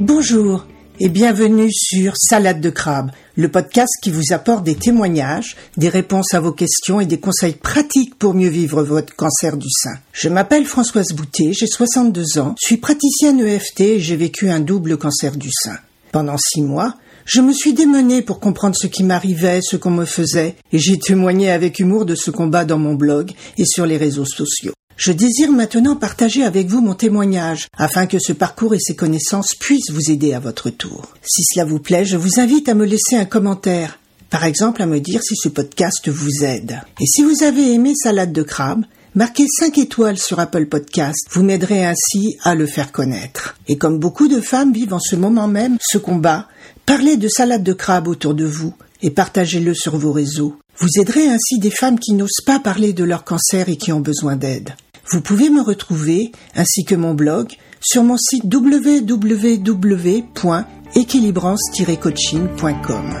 Bonjour et bienvenue sur Salade de crabe, le podcast qui vous apporte des témoignages, des réponses à vos questions et des conseils pratiques pour mieux vivre votre cancer du sein. Je m'appelle Françoise Boutet, j'ai 62 ans, suis praticienne EFT et j'ai vécu un double cancer du sein. Pendant six mois, je me suis démenée pour comprendre ce qui m'arrivait, ce qu'on me faisait, et j'ai témoigné avec humour de ce combat dans mon blog et sur les réseaux sociaux. Je désire maintenant partager avec vous mon témoignage, afin que ce parcours et ces connaissances puissent vous aider à votre tour. Si cela vous plaît, je vous invite à me laisser un commentaire, par exemple à me dire si ce podcast vous aide. Et si vous avez aimé Salade de crabe, marquez 5 étoiles sur Apple Podcast, vous m'aiderez ainsi à le faire connaître. Et comme beaucoup de femmes vivent en ce moment même ce combat, parlez de Salade de crabe autour de vous et partagez-le sur vos réseaux. Vous aiderez ainsi des femmes qui n'osent pas parler de leur cancer et qui ont besoin d'aide. Vous pouvez me retrouver, ainsi que mon blog, sur mon site www.équilibrance-coaching.com.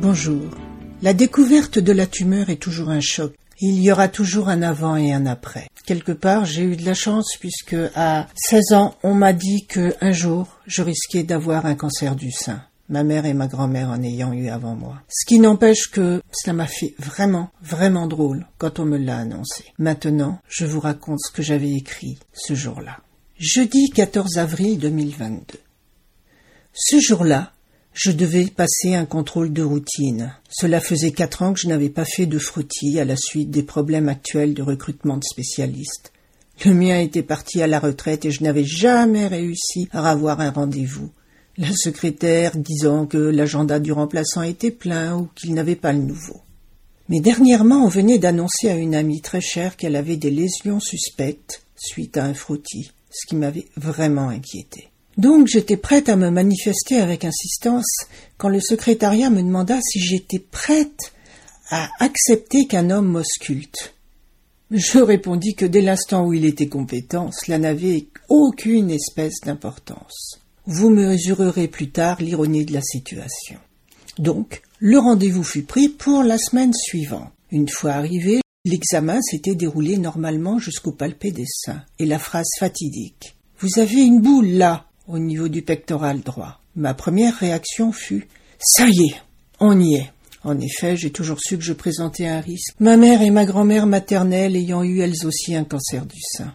Bonjour. La découverte de la tumeur est toujours un choc. Il y aura toujours un avant et un après. Quelque part, j'ai eu de la chance puisque à 16 ans, on m'a dit que un jour, je risquais d'avoir un cancer du sein. Ma mère et ma grand-mère en ayant eu avant moi. Ce qui n'empêche que cela m'a fait vraiment, vraiment drôle quand on me l'a annoncé. Maintenant, je vous raconte ce que j'avais écrit ce jour-là. Jeudi 14 avril 2022. Ce jour-là, je devais passer un contrôle de routine. Cela faisait quatre ans que je n'avais pas fait de frottis à la suite des problèmes actuels de recrutement de spécialistes. Le mien était parti à la retraite et je n'avais jamais réussi à avoir un rendez-vous. La secrétaire disant que l'agenda du remplaçant était plein ou qu'il n'avait pas le nouveau. Mais dernièrement, on venait d'annoncer à une amie très chère qu'elle avait des lésions suspectes suite à un frottis, ce qui m'avait vraiment inquiété. Donc j'étais prête à me manifester avec insistance quand le secrétariat me demanda si j'étais prête à accepter qu'un homme m'ausculte. Je répondis que dès l'instant où il était compétent, cela n'avait aucune espèce d'importance. Vous mesurerez plus tard l'ironie de la situation. Donc, le rendez-vous fut pris pour la semaine suivante. Une fois arrivé, l'examen s'était déroulé normalement jusqu'au palpé des seins, et la phrase fatidique. Vous avez une boule là au niveau du pectoral droit. Ma première réaction fut Ça y est, on y est. En effet, j'ai toujours su que je présentais un risque, ma mère et ma grand-mère maternelle ayant eu elles aussi un cancer du sein.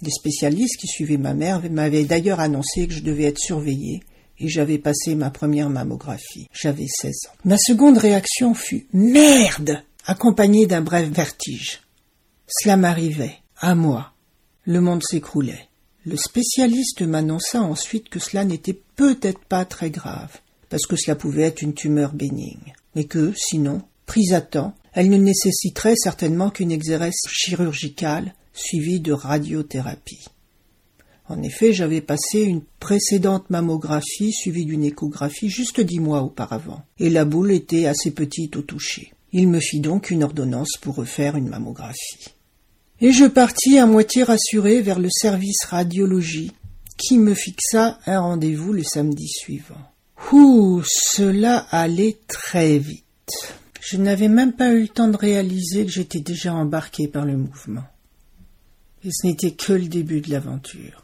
Les spécialistes qui suivaient ma mère m'avaient d'ailleurs annoncé que je devais être surveillée, et j'avais passé ma première mammographie. J'avais 16 ans. Ma seconde réaction fut Merde accompagnée d'un bref vertige. Cela m'arrivait, à moi. Le monde s'écroulait. Le spécialiste m'annonça ensuite que cela n'était peut-être pas très grave, parce que cela pouvait être une tumeur bénigne, mais que, sinon, prise à temps, elle ne nécessiterait certainement qu'une exérèse chirurgicale suivie de radiothérapie. En effet, j'avais passé une précédente mammographie suivie d'une échographie juste dix mois auparavant, et la boule était assez petite au toucher. Il me fit donc une ordonnance pour refaire une mammographie. Et je partis à moitié rassuré vers le service radiologie, qui me fixa un rendez-vous le samedi suivant. Ouh, cela allait très vite. Je n'avais même pas eu le temps de réaliser que j'étais déjà embarqué par le mouvement. Et ce n'était que le début de l'aventure.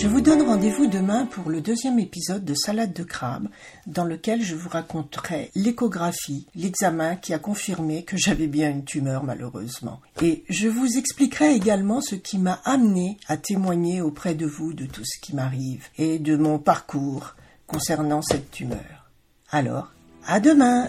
Je vous donne rendez-vous demain pour le deuxième épisode de Salade de crabe, dans lequel je vous raconterai l'échographie, l'examen qui a confirmé que j'avais bien une tumeur malheureusement. Et je vous expliquerai également ce qui m'a amené à témoigner auprès de vous de tout ce qui m'arrive et de mon parcours concernant cette tumeur. Alors, à demain!